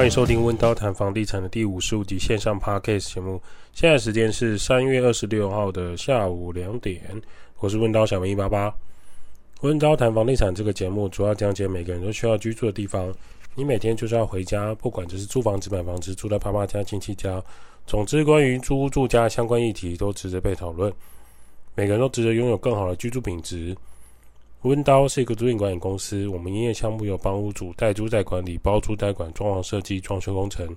欢迎收听温叨谈房地产的第五十五集线上 Podcast 节目。现在时间是三月二十六号的下午两点，我是温叨小明一八八。温叨谈房地产这个节目主要讲解每个人都需要居住的地方。你每天就是要回家，不管这是租房子、买房子、住在爸妈家、亲戚家，总之关于租屋住家相关议题都值得被讨论。每个人都值得拥有更好的居住品质。温刀是一个租赁管理公司，我们营业项目有帮屋主代租代管理、包租代管、装潢设计、装修工程、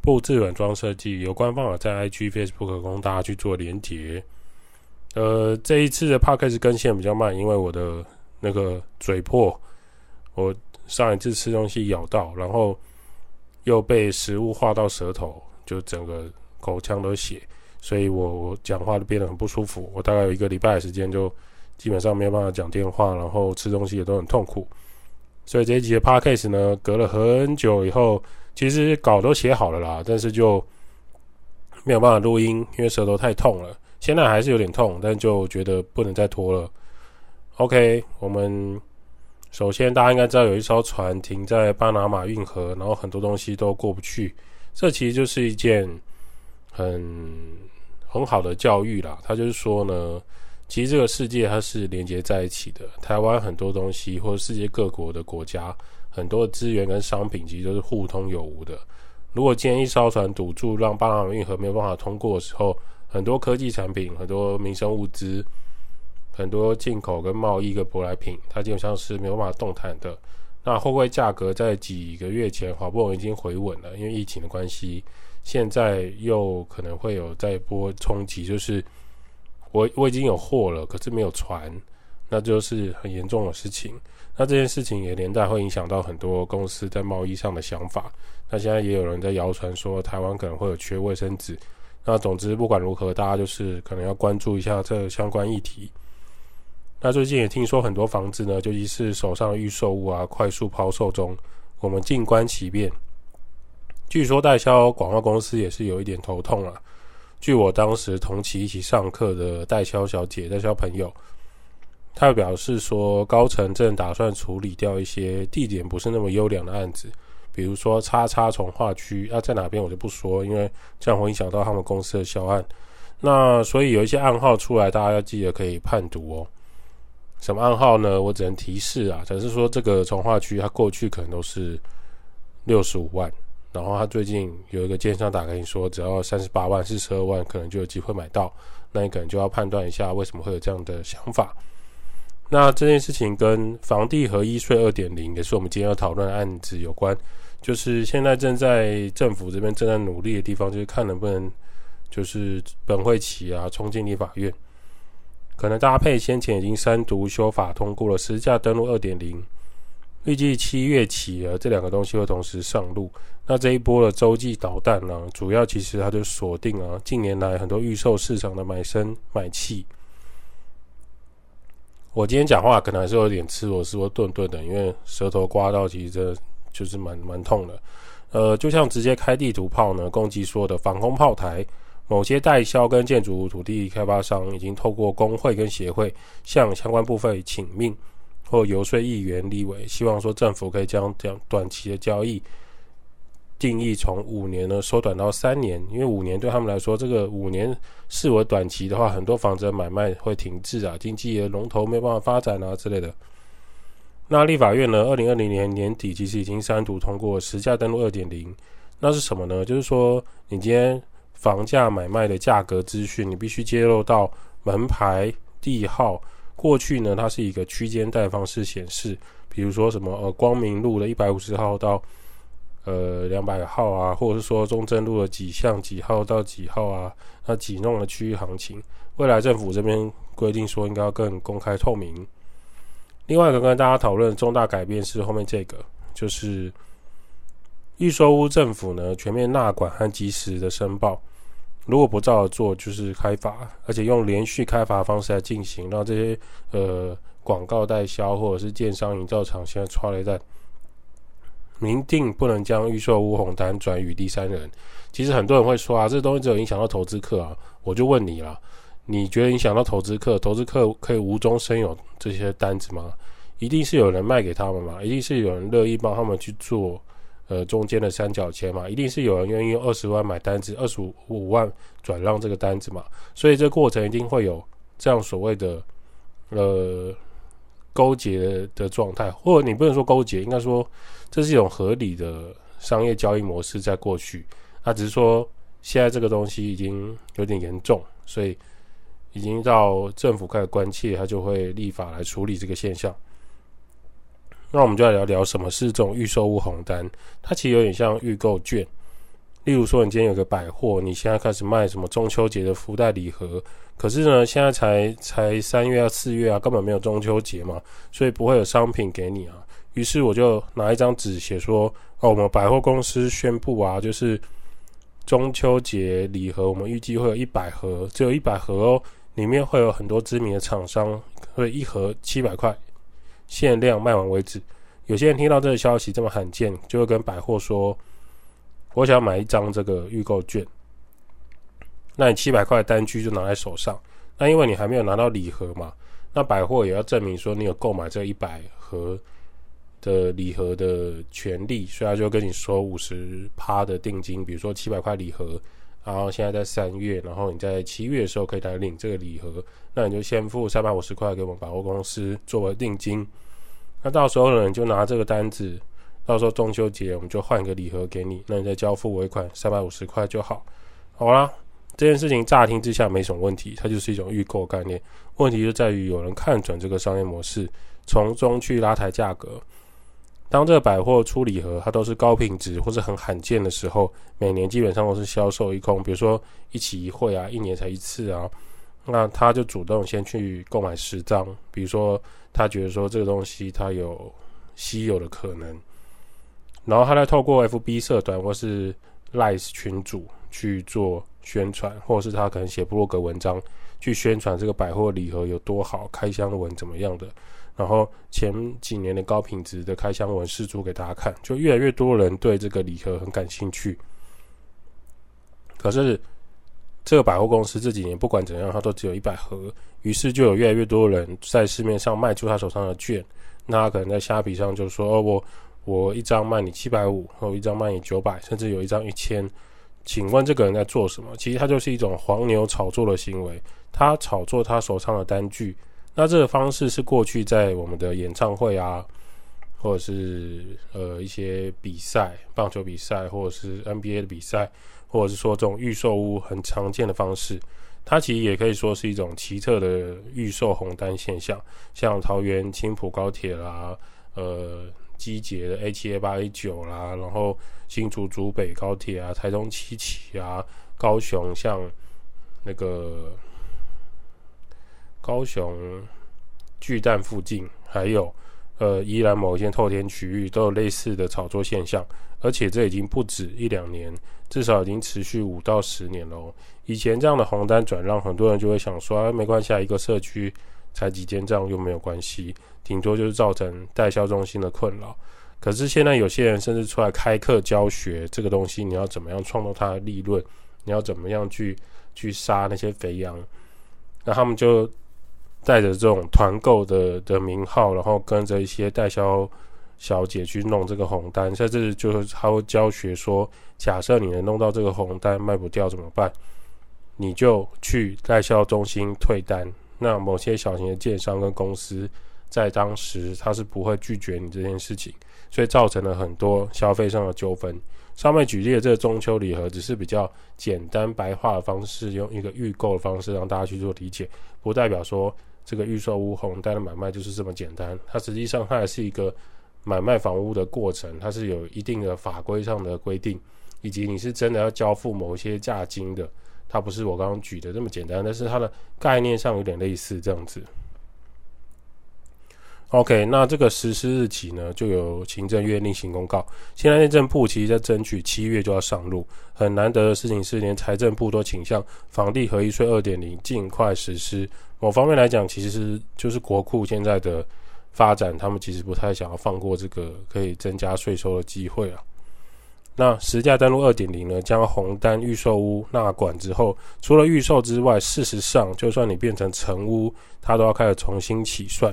布置软装设计。有官方在 IG、Facebook 供大家去做连结。呃，这一次的 Podcast 更新比较慢，因为我的那个嘴破，我上一次吃东西咬到，然后又被食物划到舌头，就整个口腔都血，所以我我讲话就变得很不舒服。我大概有一个礼拜的时间就。基本上没有办法讲电话，然后吃东西也都很痛苦，所以这一集的 Podcast 呢，隔了很久以后，其实稿都写好了啦，但是就没有办法录音，因为舌头太痛了。现在还是有点痛，但就觉得不能再拖了。OK，我们首先大家应该知道有一艘船停在巴拿马运河，然后很多东西都过不去，这其实就是一件很很好的教育啦。他就是说呢。其实这个世界它是连接在一起的，台湾很多东西或者世界各国的国家很多资源跟商品其实都是互通有无的。如果今天一艘船堵住，让巴拿马运河没有办法通过的时候，很多科技产品、很多民生物资、很多进口跟贸易跟舶来品，它基本上是没有办法动弹的。那货柜价格在几个月前好不容易已经回稳了，因为疫情的关系，现在又可能会有再一波冲击，就是。我我已经有货了，可是没有船，那就是很严重的事情。那这件事情也连带会影响到很多公司在贸易上的想法。那现在也有人在谣传说台湾可能会有缺卫生纸。那总之不管如何，大家就是可能要关注一下这相关议题。那最近也听说很多房子呢，尤其是手上的预售物啊，快速抛售中。我们静观其变。据说代销广告公司也是有一点头痛了。据我当时同期一起上课的代销小姐、代销朋友，她表示说，高层正打算处理掉一些地点不是那么优良的案子，比如说叉叉从化区，啊，在哪边我就不说，因为这样会影响到他们公司的销案。那所以有一些暗号出来，大家要记得可以判读哦。什么暗号呢？我只能提示啊，只是说这个从化区，它过去可能都是六十五万。然后他最近有一个奸商打给你说，只要三十八万、四十二万，可能就有机会买到。那你可能就要判断一下，为什么会有这样的想法。那这件事情跟房地合一税二点零，也是我们今天要讨论的案子有关。就是现在正在政府这边正在努力的地方，就是看能不能就是本会期啊，冲进立法院，可能搭配先前已经三读修法通过了实价登录二点零。预计七月起啊，这两个东西会同时上路。那这一波的洲际导弹呢，主要其实它就锁定了近年来很多预售市场的买身买气。我今天讲话可能还是有点吃螺丝或顿顿的，因为舌头刮到，其实这就是蛮蛮痛的。呃，就像直接开地图炮呢，攻击说的防空炮台，某些代销跟建筑土地开发商已经透过工会跟协会向相关部分请命。或游说议员、立委，希望说政府可以将这样短期的交易定义从五年呢缩短到三年，因为五年对他们来说，这个五年视为短期的话，很多房子的买卖会停滞啊，经济的龙头没办法发展啊之类的。那立法院呢，二零二零年年底其实已经三读通过实价登录二点零，那是什么呢？就是说你今天房价买卖的价格资讯，你必须揭露到门牌、地号。过去呢，它是一个区间带方式显示，比如说什么呃光明路的一百五十号到呃两百号啊，或者是说中正路的几巷几号到几号啊，那几弄的区域行情，未来政府这边规定说应该要更公开透明。另外一个跟大家讨论重大改变是后面这个，就是预售屋政府呢全面纳管和及时的申报。如果不照着做，就是开发，而且用连续开发方式来进行，让这些呃广告代销或者是建商营造厂现在剉咧等，明定不能将预售屋红单转予第三人。其实很多人会说啊，这东西只有影响到投资客啊。我就问你了，你觉得影响到投资客，投资客可以无中生有这些单子吗？一定是有人卖给他们吗？一定是有人乐意帮他们去做呃中间的三角钱嘛，一定是有人愿意用二十万买单子，二十五万转让这个单子嘛，所以这过程一定会有这样所谓的呃勾结的状态，或者你不能说勾结，应该说这是一种合理的商业交易模式在过去，那只是说现在这个东西已经有点严重，所以已经到政府开始关切，他就会立法来处理这个现象。那我们就来聊聊什么是这种预售物红单。它其实有点像预购券。例如说，你今天有个百货，你现在开始卖什么中秋节的福袋礼盒，可是呢，现在才才三月啊、四月啊，根本没有中秋节嘛，所以不会有商品给你啊。于是我就拿一张纸写说：哦，我们百货公司宣布啊，就是中秋节礼盒，我们预计会有一百盒，只有一百盒哦，里面会有很多知名的厂商，会一盒七百块。限量卖完为止。有些人听到这个消息这么罕见，就会跟百货说：“我想买一张这个预购券。”那你七百块单据就拿在手上。那因为你还没有拿到礼盒嘛，那百货也要证明说你有购买这一百盒的礼盒的权利，所以他就跟你说五十趴的定金，比如说七百块礼盒。然后现在在三月，然后你在七月的时候可以来领这个礼盒，那你就先付三百五十块给我们百货公司作为定金。那到时候呢，你就拿这个单子，到时候中秋节我们就换一个礼盒给你，那你再交付尾款三百五十块就好。好啦，这件事情乍听之下没什么问题，它就是一种预购概念。问题就在于有人看准这个商业模式，从中去拉抬价格。当这个百货出礼盒，它都是高品质或是很罕见的时候，每年基本上都是销售一空。比如说一期一会啊，一年才一次啊，那他就主动先去购买十张。比如说他觉得说这个东西它有稀有的可能，然后他再透过 FB 社团或是 Line 群组去做宣传，或者是他可能写部落格文章去宣传这个百货礼盒有多好，开箱文怎么样的。然后前几年的高品质的开箱文释出给大家看，就越来越多人对这个礼盒很感兴趣。可是这个百货公司这几年不管怎样，它都只有一百盒，于是就有越来越多人在市面上卖出他手上的券。那他可能在虾皮上就说：“哦，我我一张卖你七百五，或一张卖你九百，甚至有一张一千。”请问这个人在做什么？其实他就是一种黄牛炒作的行为，他炒作他手上的单据。那这个方式是过去在我们的演唱会啊，或者是呃一些比赛，棒球比赛，或者是 NBA 的比赛，或者是说这种预售屋很常见的方式。它其实也可以说是一种奇特的预售红单现象，像桃园青埔高铁啦，呃，机捷的 A 七、A 八、A 九啦，然后新竹竹北高铁啊，台中七期啊，高雄像那个。高雄巨蛋附近，还有呃宜兰某一些透天区域，都有类似的炒作现象，而且这已经不止一两年，至少已经持续五到十年了。以前这样的红单转让，很多人就会想说，啊，没关系，一个社区才几间这样又没有关系，顶多就是造成代销中心的困扰。可是现在有些人甚至出来开课教学，这个东西你要怎么样创造它的利润，你要怎么样去去杀那些肥羊，那他们就。带着这种团购的的名号，然后跟着一些代销小姐去弄这个红单，甚至就是他会教学说，假设你能弄到这个红单卖不掉怎么办？你就去代销中心退单。那某些小型的建商跟公司在当时他是不会拒绝你这件事情，所以造成了很多消费上的纠纷。上面举例的这个中秋礼盒，只是比较简单白话的方式，用一个预购的方式让大家去做理解，不代表说。这个预售屋红单的买卖就是这么简单，它实际上它还是一个买卖房屋的过程，它是有一定的法规上的规定，以及你是真的要交付某些价金的，它不是我刚刚举的这么简单，但是它的概念上有点类似这样子。OK，那这个实施日期呢，就由行政院另行公告。现在内政部其实在争取七月就要上路，很难得的事情是，连财政部都倾向房地合一税二点零尽快实施。某方面来讲，其实就是国库现在的发展，他们其实不太想要放过这个可以增加税收的机会啊。那实价登录二点零呢，将红单预售屋纳管之后，除了预售之外，事实上就算你变成成屋，它都要开始重新起算。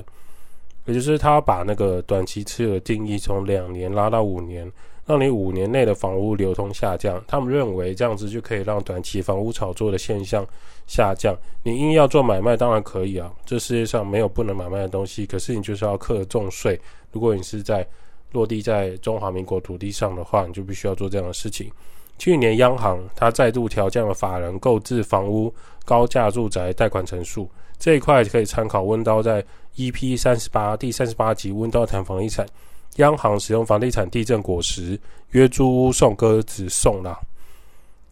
也就是他把那个短期持有的定义从两年拉到五年，让你五年内的房屋流通下降。他们认为这样子就可以让短期房屋炒作的现象下降。你硬要做买卖，当然可以啊，这世界上没有不能买卖的东西。可是你就是要课重税。如果你是在落地在中华民国土地上的话，你就必须要做这样的事情。去年央行它再度调降了法人购置房屋高价住宅贷款成数，这一块可以参考温刀在 EP 三十八第三十八集温刀谈房地产。央行使用房地产地震果实，约租屋送鸽子送啦。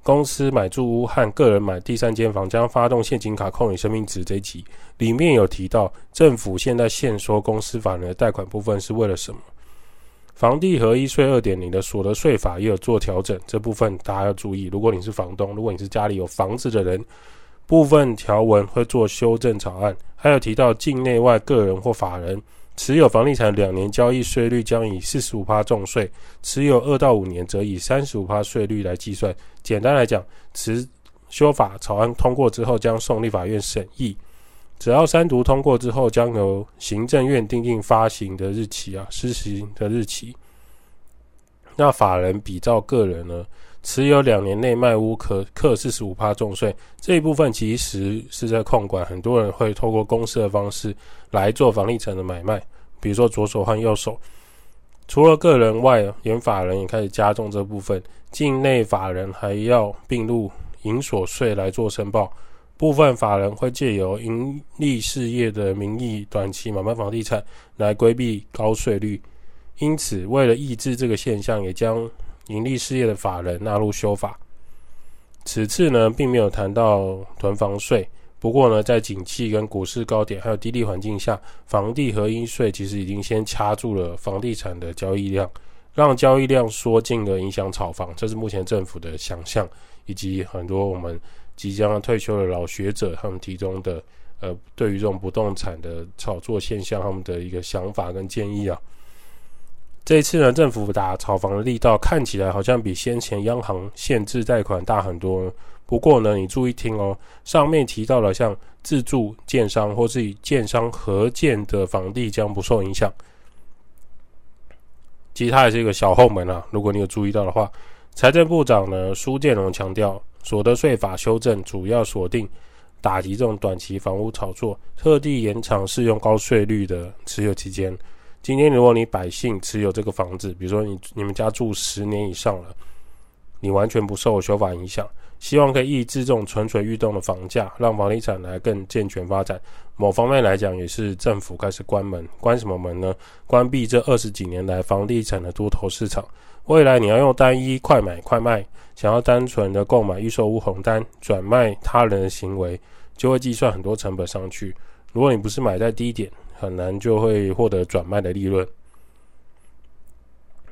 公司买住屋和个人买第三间房将发动现金卡扣你生命值。这一集里面有提到，政府现在限缩公司法人的贷款部分是为了什么？房地合一税二点零的所得税法也有做调整，这部分大家要注意。如果你是房东，如果你是家里有房子的人，部分条文会做修正草案。还有提到境内外个人或法人。持有房地产两年交易税率将以四十五趴重税，持有二到五年则以三十五趴税率来计算。简单来讲，持修法草案通过之后将送立法院审议，只要三读通过之后，将由行政院订定发行的日期啊，施行的日期。那法人比照个人呢，持有两年内卖屋可课四十五趴重税，这一部分其实是在控管，很多人会透过公司的方式来做房地产的买卖，比如说左手和右手。除了个人外，连法人也开始加重这部分，境内法人还要并入营所税来做申报。部分法人会借由营利事业的名义短期买卖房地产来规避高税率，因此为了抑制这个现象，也将盈利事业的法人纳入修法，此次呢并没有谈到囤房税。不过呢，在景气跟股市高点还有低利环境下，房地合一税其实已经先掐住了房地产的交易量，让交易量缩进了影响炒房。这是目前政府的想象，以及很多我们即将退休的老学者他们提供的呃，对于这种不动产的炒作现象，他们的一个想法跟建议啊。这一次呢，政府打炒房的力道看起来好像比先前央行限制贷款大很多。不过呢，你注意听哦，上面提到了像自住建商或是以建商合建的房地将不受影响。其实它也是一个小后门啊。如果你有注意到的话，财政部长呢苏建荣强调，所得税法修正主要锁定打击这种短期房屋炒作，特地延长适用高税率的持有期间。今天，如果你百姓持有这个房子，比如说你你们家住十年以上了，你完全不受修法影响，希望可以抑制这种蠢蠢欲动的房价，让房地产来更健全发展。某方面来讲，也是政府开始关门，关什么门呢？关闭这二十几年来房地产的多头市场。未来你要用单一快买快卖，想要单纯的购买预售屋红单转卖他人的行为，就会计算很多成本上去。如果你不是买在低点，很难就会获得转卖的利润。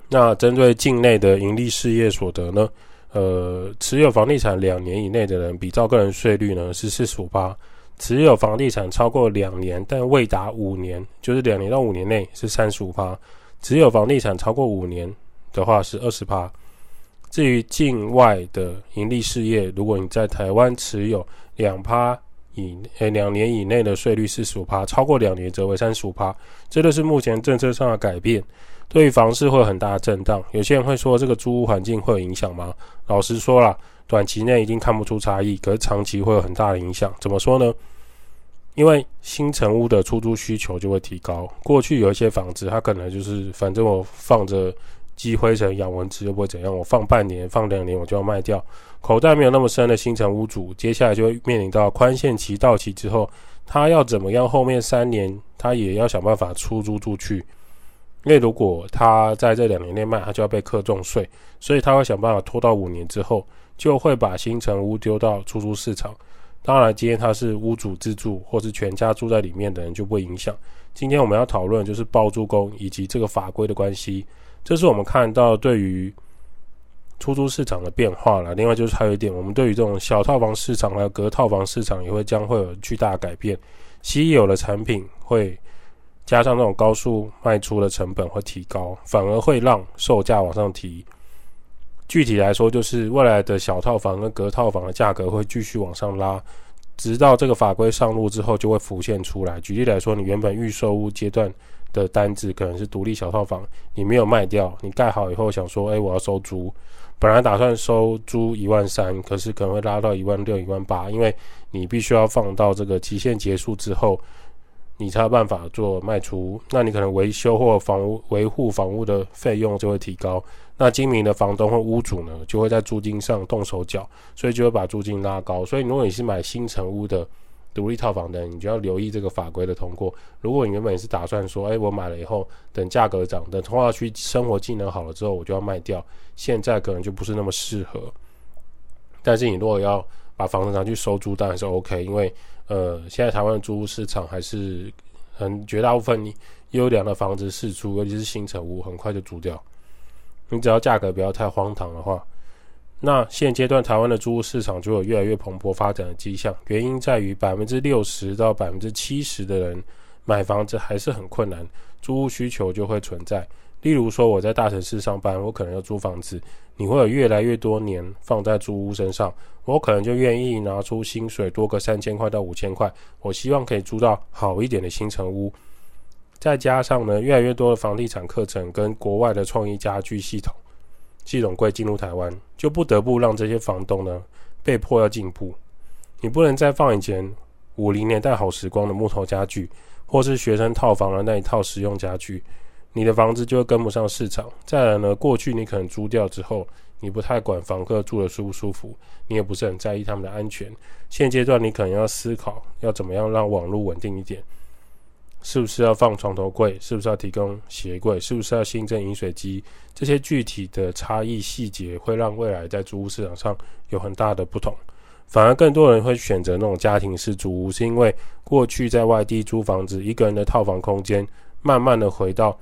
那针对境内的盈利事业所得呢？呃，持有房地产两年以内的人，比照个人税率呢是四十五趴；持有房地产超过两年但未达五年，就是两年到五年内是三十五趴；持有房地产超过五年的话是二十趴。至于境外的盈利事业，如果你在台湾持有两趴。以诶两年以内的税率是十五趴，超过两年则为三十五趴。这就是目前政策上的改变，对于房市会有很大的震荡。有些人会说，这个租屋环境会有影响吗？老实说啦，短期内一定看不出差异，可是长期会有很大的影响。怎么说呢？因为新成屋的出租需求就会提高。过去有一些房子，它可能就是反正我放着。积灰尘养蚊子又不会怎样，我放半年、放两年我就要卖掉。口袋没有那么深的新城屋主，接下来就会面临到宽限期到期之后，他要怎么样？后面三年他也要想办法出租出去。因为如果他在这两年内卖，他就要被课重税，所以他会想办法拖到五年之后，就会把新城屋丢到出租市场。当然，今天他是屋主自住或是全家住在里面的人就不会影响。今天我们要讨论就是包租公以及这个法规的关系。这是我们看到对于出租市场的变化了。另外就是还有一点，我们对于这种小套房市场还有隔套房市场也会将会有巨大改变。稀有的产品会加上这种高速卖出的成本会提高，反而会让售价往上提。具体来说，就是未来的小套房跟隔套房的价格会继续往上拉，直到这个法规上路之后就会浮现出来。举例来说，你原本预售屋阶段的单子，可能是独立小套房，你没有卖掉，你盖好以后想说，哎，我要收租，本来打算收租一万三，可是可能会拉到一万六、一万八，因为你必须要放到这个期限结束之后，你才有办法做卖出。那你可能维修或房屋维护房屋的费用就会提高。那精明的房东或屋主呢，就会在租金上动手脚，所以就会把租金拉高。所以如果你是买新成屋的，独立套房的，你就要留意这个法规的通过。如果你原本是打算说，哎，我买了以后，等价格涨，等通化区生活机能好了之后，我就要卖掉，现在可能就不是那么适合。但是你如果要把房子拿去收租，当然是 OK，因为呃，现在台湾的租屋市场还是很绝大部分优良的房子释出，尤其是新成屋，很快就租掉。你只要价格不要太荒唐的话。那现阶段台湾的租屋市场就有越来越蓬勃发展的迹象，原因在于百分之六十到百分之七十的人买房子还是很困难，租屋需求就会存在。例如说我在大城市上班，我可能要租房子，你会有越来越多年放在租屋身上，我可能就愿意拿出薪水多个三千块到五千块，我希望可以租到好一点的新城屋。再加上呢，越来越多的房地产课程跟国外的创意家具系统。系统柜进入台湾，就不得不让这些房东呢被迫要进步。你不能再放以前五零年代好时光的木头家具，或是学生套房的那一套实用家具，你的房子就会跟不上市场。再来呢，过去你可能租掉之后，你不太管房客住得舒不舒服，你也不是很在意他们的安全。现阶段你可能要思考，要怎么样让网络稳定一点。是不是要放床头柜？是不是要提供鞋柜？是不是要新增饮水机？这些具体的差异细节会让未来在租屋市场上有很大的不同。反而更多人会选择那种家庭式租屋，是因为过去在外地租房子，一个人的套房空间，慢慢的回到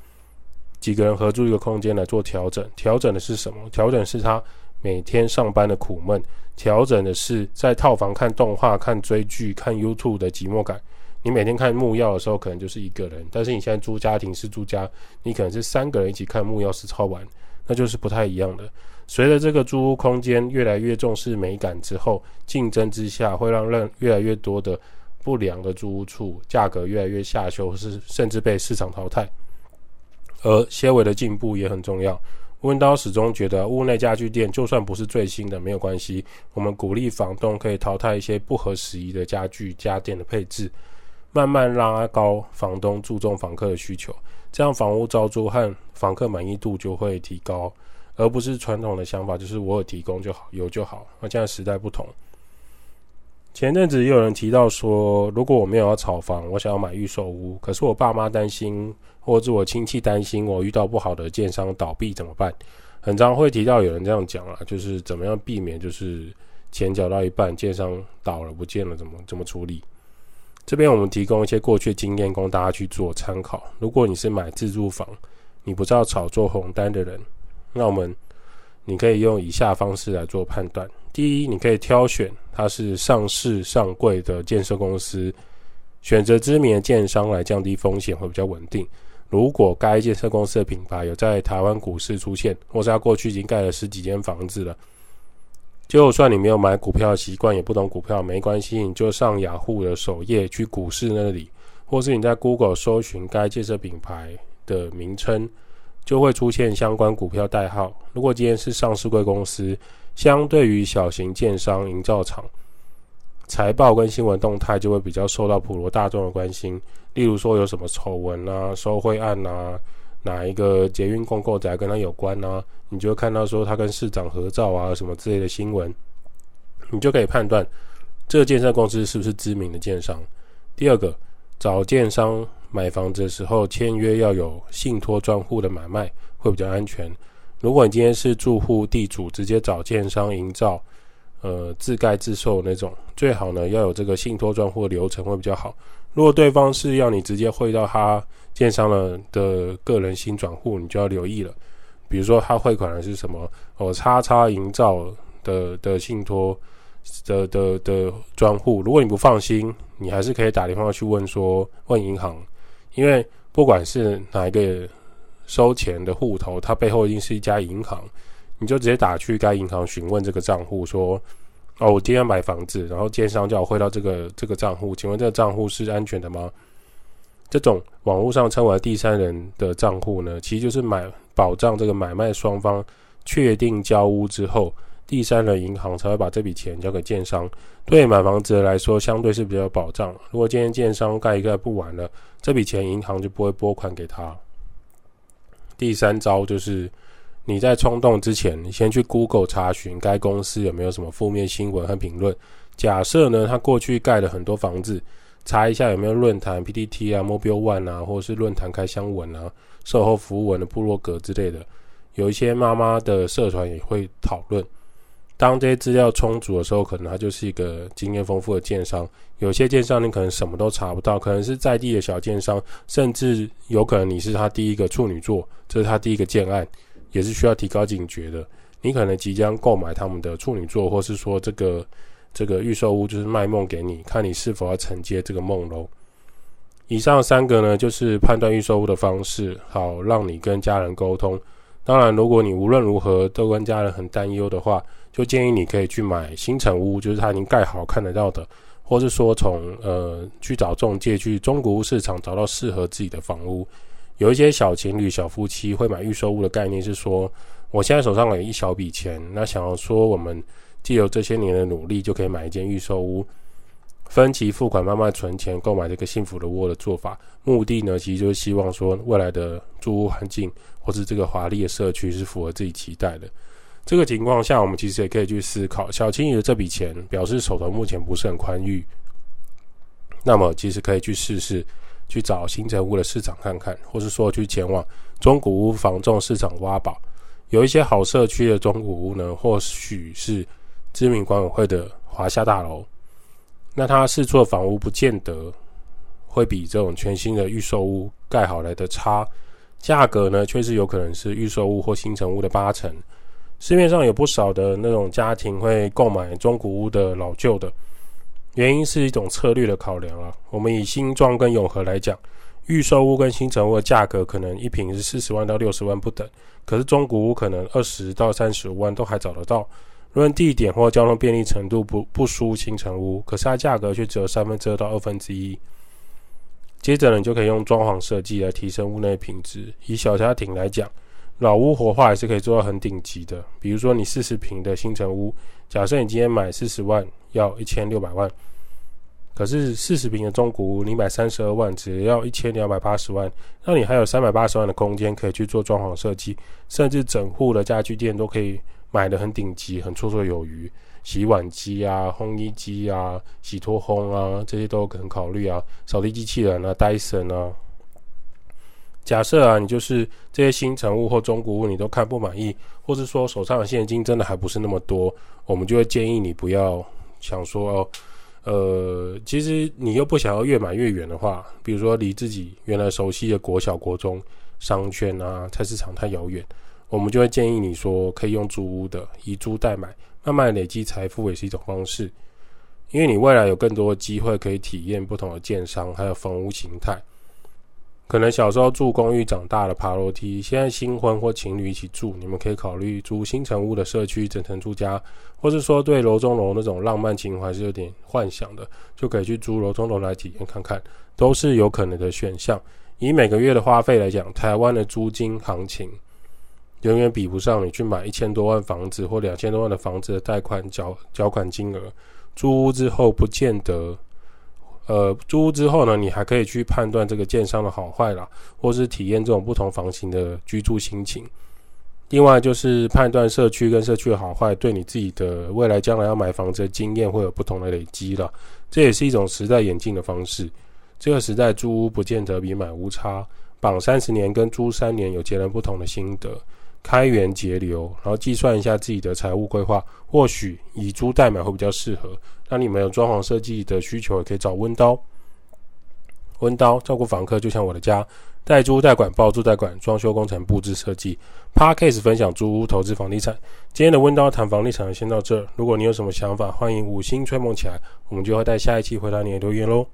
几个人合租一个空间来做调整。调整的是什么？调整是他每天上班的苦闷，调整的是在套房看动画、看追剧、看 YouTube 的寂寞感。你每天看木曜的时候，可能就是一个人；但是你现在租家庭式住家，你可能是三个人一起看木曜四超玩，那就是不太一样的。随着这个租屋空间越来越重视美感之后，竞争之下会让让越来越多的不良的租屋处价格越来越下修，是甚至被市场淘汰。而些微的进步也很重要。温刀始终觉得，屋内家具店就算不是最新的，没有关系。我们鼓励房东可以淘汰一些不合时宜的家具家电的配置。慢慢拉高房东注重房客的需求，这样房屋招租和房客满意度就会提高，而不是传统的想法，就是我有提供就好，有就好。那现在时代不同，前阵子也有人提到说，如果我没有要炒房，我想要买预售屋，可是我爸妈担心，或者我亲戚担心我遇到不好的建商倒闭怎么办？很常会提到有人这样讲啊，就是怎么样避免，就是钱缴到一半，建商倒了不见了，怎么怎么处理？这边我们提供一些过去的经验供大家去做参考。如果你是买自住房，你不知道炒作红单的人，那我们你可以用以下方式来做判断：第一，你可以挑选它是上市上柜的建设公司，选择知名的建商来降低风险会比较稳定。如果该建设公司的品牌有在台湾股市出现，或是它过去已经盖了十几间房子了。就算你没有买股票的习惯，也不懂股票，没关系，你就上雅虎的首页去股市那里，或是你在 Google 搜寻该建设品牌的名称，就会出现相关股票代号。如果今天是上市贵公司，相对于小型建商、营造厂，财报跟新闻动态就会比较受到普罗大众的关心。例如说有什么丑闻啊、收贿案啊。哪一个捷运共购宅跟他有关呢、啊？你就看到说他跟市长合照啊，什么之类的新闻，你就可以判断这个建设公司是不是知名的建商。第二个，找建商买房子的时候签约要有信托专户的买卖会比较安全。如果你今天是住户地主，直接找建商营造，呃，自盖自售那种，最好呢要有这个信托专户的流程会比较好。如果对方是要你直接汇到他建商了的个人新转户，你就要留意了。比如说他汇款的是什么哦，叉叉营造的的信托的的的专户。如果你不放心，你还是可以打电话去问说，问银行，因为不管是哪一个收钱的户头，它背后一定是一家银行，你就直接打去该银行询问这个账户说。哦，我今天买房子，然后建商叫我汇到这个这个账户，请问这个账户是安全的吗？这种网络上称为第三人的账户呢，其实就是买保障这个买卖双方确定交屋之后，第三人银行才会把这笔钱交给建商。对买房子来说，相对是比较有保障。如果今天建商盖一盖不完了，这笔钱银行就不会拨款给他。第三招就是你在冲动之前，你先去 Google 查询该公司有没有什么负面新闻和评论。假设呢，他过去盖了很多房子。查一下有没有论坛 PPT 啊、Mobile One 啊，或者是论坛开箱文啊、售后服务文的部落格之类的，有一些妈妈的社团也会讨论。当这些资料充足的时候，可能他就是一个经验丰富的建商。有些建商你可能什么都查不到，可能是在地的小建商，甚至有可能你是他第一个处女座，这是他第一个建案，也是需要提高警觉的。你可能即将购买他们的处女座，或是说这个。这个预售屋就是卖梦给你，看你是否要承接这个梦喽。以上三个呢，就是判断预售屋的方式，好让你跟家人沟通。当然，如果你无论如何都跟家人很担忧的话，就建议你可以去买新成屋，就是它已经盖好看得到的，或是说从呃去找中介去中国屋市场找到适合自己的房屋。有一些小情侣、小夫妻会买预售屋的概念是说，我现在手上有一小笔钱，那想要说我们。既有这些年的努力，就可以买一间预售屋，分期付款，慢慢存钱，购买这个幸福的窝的做法。目的呢，其实就是希望说，未来的住屋环境或是这个华丽的社区是符合自己期待的。这个情况下，我们其实也可以去思考，小情侣的这笔钱表示手头目前不是很宽裕，那么其实可以去试试去找新成屋的市场看看，或是说去前往中古屋房仲市场挖宝。有一些好社区的中古屋呢，或许是。知名管委会的华夏大楼，那它试出的房屋不见得会比这种全新的预售屋盖好来的差，价格呢却是有可能是预售屋或新成屋的八成。市面上有不少的那种家庭会购买中古屋的老旧的，原因是一种策略的考量啊。我们以新庄跟永和来讲，预售屋跟新成屋的价格可能一坪是四十万到六十万不等，可是中古屋可能二十到三十五万都还找得到。论地点或交通便利程度不不输新成屋，可是它价格却只有三分之二到二分之一。接着呢，你就可以用装潢设计来提升屋内品质。以小家庭来讲，老屋活化也是可以做到很顶级的。比如说你四十平的新城屋，假设你今天买四十万，要一千六百万，可是四十平的中古屋你买三十二万，只要一千两百八十万，那你还有三百八十万的空间可以去做装潢设计，甚至整户的家具店都可以。买的很顶级，很绰绰有余，洗碗机啊、烘衣机啊、洗脱烘啊，这些都有可能考虑啊。扫地机器人啊、戴森啊。假设啊，你就是这些新成屋或中古屋，你都看不满意，或是说手上的现金真的还不是那么多，我们就会建议你不要想说哦，呃，其实你又不想要越买越远的话，比如说离自己原来熟悉的国小、国中、商圈啊、菜市场太遥远。我们就会建议你说，可以用租屋的，以租代买，慢慢累积财富也是一种方式。因为你未来有更多的机会可以体验不同的建商，还有房屋形态。可能小时候住公寓长大了，爬楼梯，现在新婚或情侣一起住，你们可以考虑租新成屋的社区整层住家，或是说对楼中楼那种浪漫情怀是有点幻想的，就可以去租楼中楼来体验看看，都是有可能的选项。以每个月的花费来讲，台湾的租金行情。远远比不上你去买一千多万房子或两千多万的房子的贷款缴缴款金额。租屋之后不见得，呃，租屋之后呢，你还可以去判断这个建商的好坏啦，或是体验这种不同房型的居住心情。另外就是判断社区跟社区的好坏，对你自己的未来将来要买房子的经验会有不同的累积了。这也是一种时代演进的方式。这个时代租屋不见得比买屋差，绑三十年跟租三年有截然不同的心得。开源节流，然后计算一下自己的财务规划，或许以租代买会比较适合。那你们有装潢设计的需求，也可以找温刀。温刀照顾房客就像我的家，代租代管、包租代管、装修工程、布置设计。Podcast 分享租屋投资房地产。今天的温刀谈房地产先到这。如果你有什么想法，欢迎五星吹捧起来，我们就会在下一期回答你的留言喽。